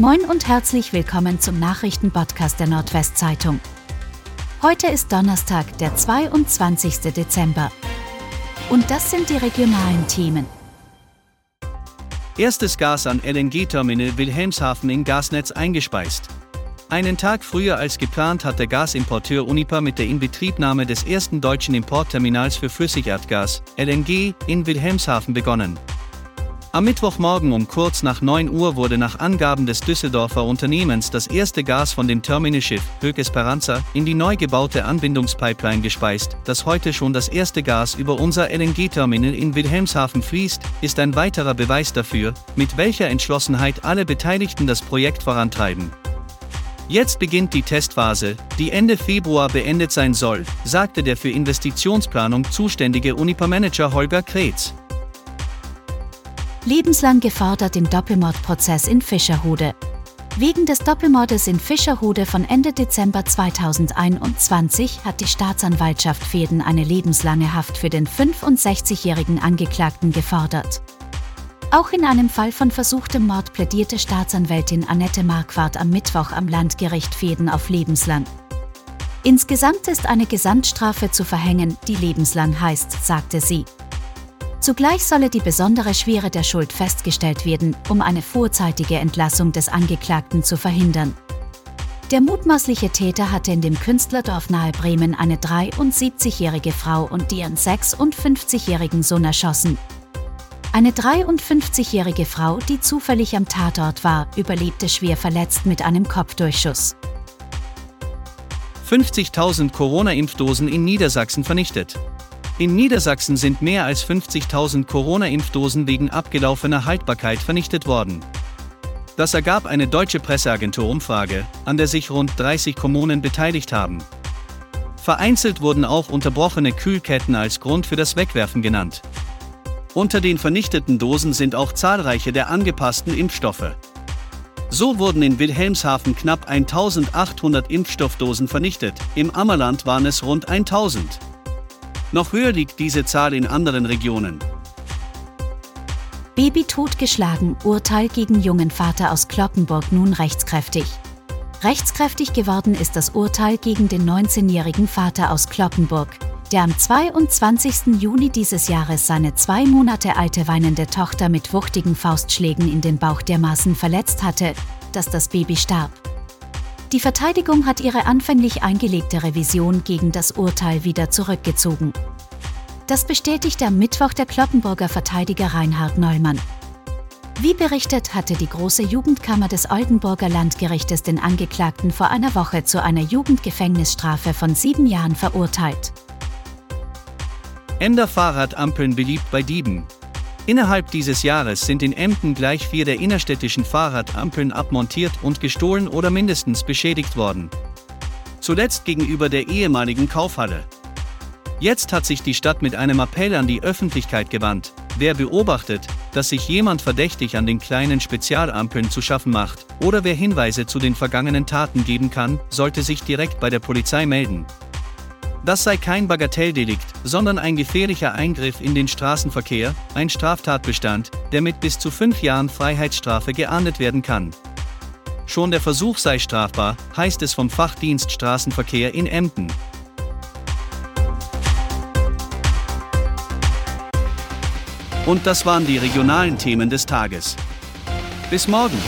Moin und herzlich willkommen zum Nachrichtenpodcast der Nordwestzeitung. Heute ist Donnerstag, der 22. Dezember. Und das sind die regionalen Themen. Erstes Gas an LNG-Terminal Wilhelmshaven in Gasnetz eingespeist. Einen Tag früher als geplant hat der Gasimporteur Unipa mit der Inbetriebnahme des ersten deutschen Importterminals für Flüssigerdgas, LNG, in Wilhelmshaven begonnen. Am Mittwochmorgen um kurz nach 9 Uhr wurde nach Angaben des Düsseldorfer Unternehmens das erste Gas von dem Terminalschiff Höck Esperanza in die neu gebaute Anbindungspipeline gespeist. Dass heute schon das erste Gas über unser LNG-Terminal in Wilhelmshaven fließt, ist ein weiterer Beweis dafür, mit welcher Entschlossenheit alle Beteiligten das Projekt vorantreiben. Jetzt beginnt die Testphase, die Ende Februar beendet sein soll, sagte der für Investitionsplanung zuständige Unipa-Manager Holger Kretz lebenslang gefordert im Doppelmordprozess in Fischerhude. Wegen des Doppelmordes in Fischerhude von Ende Dezember 2021 hat die Staatsanwaltschaft Fäden eine lebenslange Haft für den 65-jährigen Angeklagten gefordert. Auch in einem Fall von versuchtem Mord plädierte Staatsanwältin Annette Marquardt am Mittwoch am Landgericht Fäden auf lebenslang. Insgesamt ist eine Gesamtstrafe zu verhängen, die lebenslang heißt, sagte sie. Zugleich solle die besondere Schwere der Schuld festgestellt werden, um eine vorzeitige Entlassung des Angeklagten zu verhindern. Der mutmaßliche Täter hatte in dem Künstlerdorf nahe Bremen eine 73-jährige Frau und ihren 56-jährigen Sohn erschossen. Eine 53-jährige Frau, die zufällig am Tatort war, überlebte schwer verletzt mit einem Kopfdurchschuss. 50.000 Corona-Impfdosen in Niedersachsen vernichtet. In Niedersachsen sind mehr als 50.000 Corona-Impfdosen wegen abgelaufener Haltbarkeit vernichtet worden. Das ergab eine deutsche Presseagentur-Umfrage, an der sich rund 30 Kommunen beteiligt haben. Vereinzelt wurden auch unterbrochene Kühlketten als Grund für das Wegwerfen genannt. Unter den vernichteten Dosen sind auch zahlreiche der angepassten Impfstoffe. So wurden in Wilhelmshaven knapp 1800 Impfstoffdosen vernichtet, im Ammerland waren es rund 1000. Noch höher liegt diese Zahl in anderen Regionen. Baby totgeschlagen, Urteil gegen jungen Vater aus Kloppenburg nun rechtskräftig. Rechtskräftig geworden ist das Urteil gegen den 19-jährigen Vater aus Kloppenburg, der am 22. Juni dieses Jahres seine zwei Monate alte weinende Tochter mit wuchtigen Faustschlägen in den Bauch dermaßen verletzt hatte, dass das Baby starb. Die Verteidigung hat ihre anfänglich eingelegte Revision gegen das Urteil wieder zurückgezogen. Das bestätigte am Mittwoch der Kloppenburger Verteidiger Reinhard Neumann. Wie berichtet, hatte die große Jugendkammer des Oldenburger Landgerichtes den Angeklagten vor einer Woche zu einer Jugendgefängnisstrafe von sieben Jahren verurteilt. Ender Fahrradampeln beliebt bei Dieben. Innerhalb dieses Jahres sind in Emden gleich vier der innerstädtischen Fahrradampeln abmontiert und gestohlen oder mindestens beschädigt worden. Zuletzt gegenüber der ehemaligen Kaufhalle. Jetzt hat sich die Stadt mit einem Appell an die Öffentlichkeit gewandt. Wer beobachtet, dass sich jemand verdächtig an den kleinen Spezialampeln zu schaffen macht, oder wer Hinweise zu den vergangenen Taten geben kann, sollte sich direkt bei der Polizei melden. Das sei kein Bagatelldelikt, sondern ein gefährlicher Eingriff in den Straßenverkehr, ein Straftatbestand, der mit bis zu fünf Jahren Freiheitsstrafe geahndet werden kann. Schon der Versuch sei strafbar, heißt es vom Fachdienst Straßenverkehr in Emden. Und das waren die regionalen Themen des Tages. Bis morgen!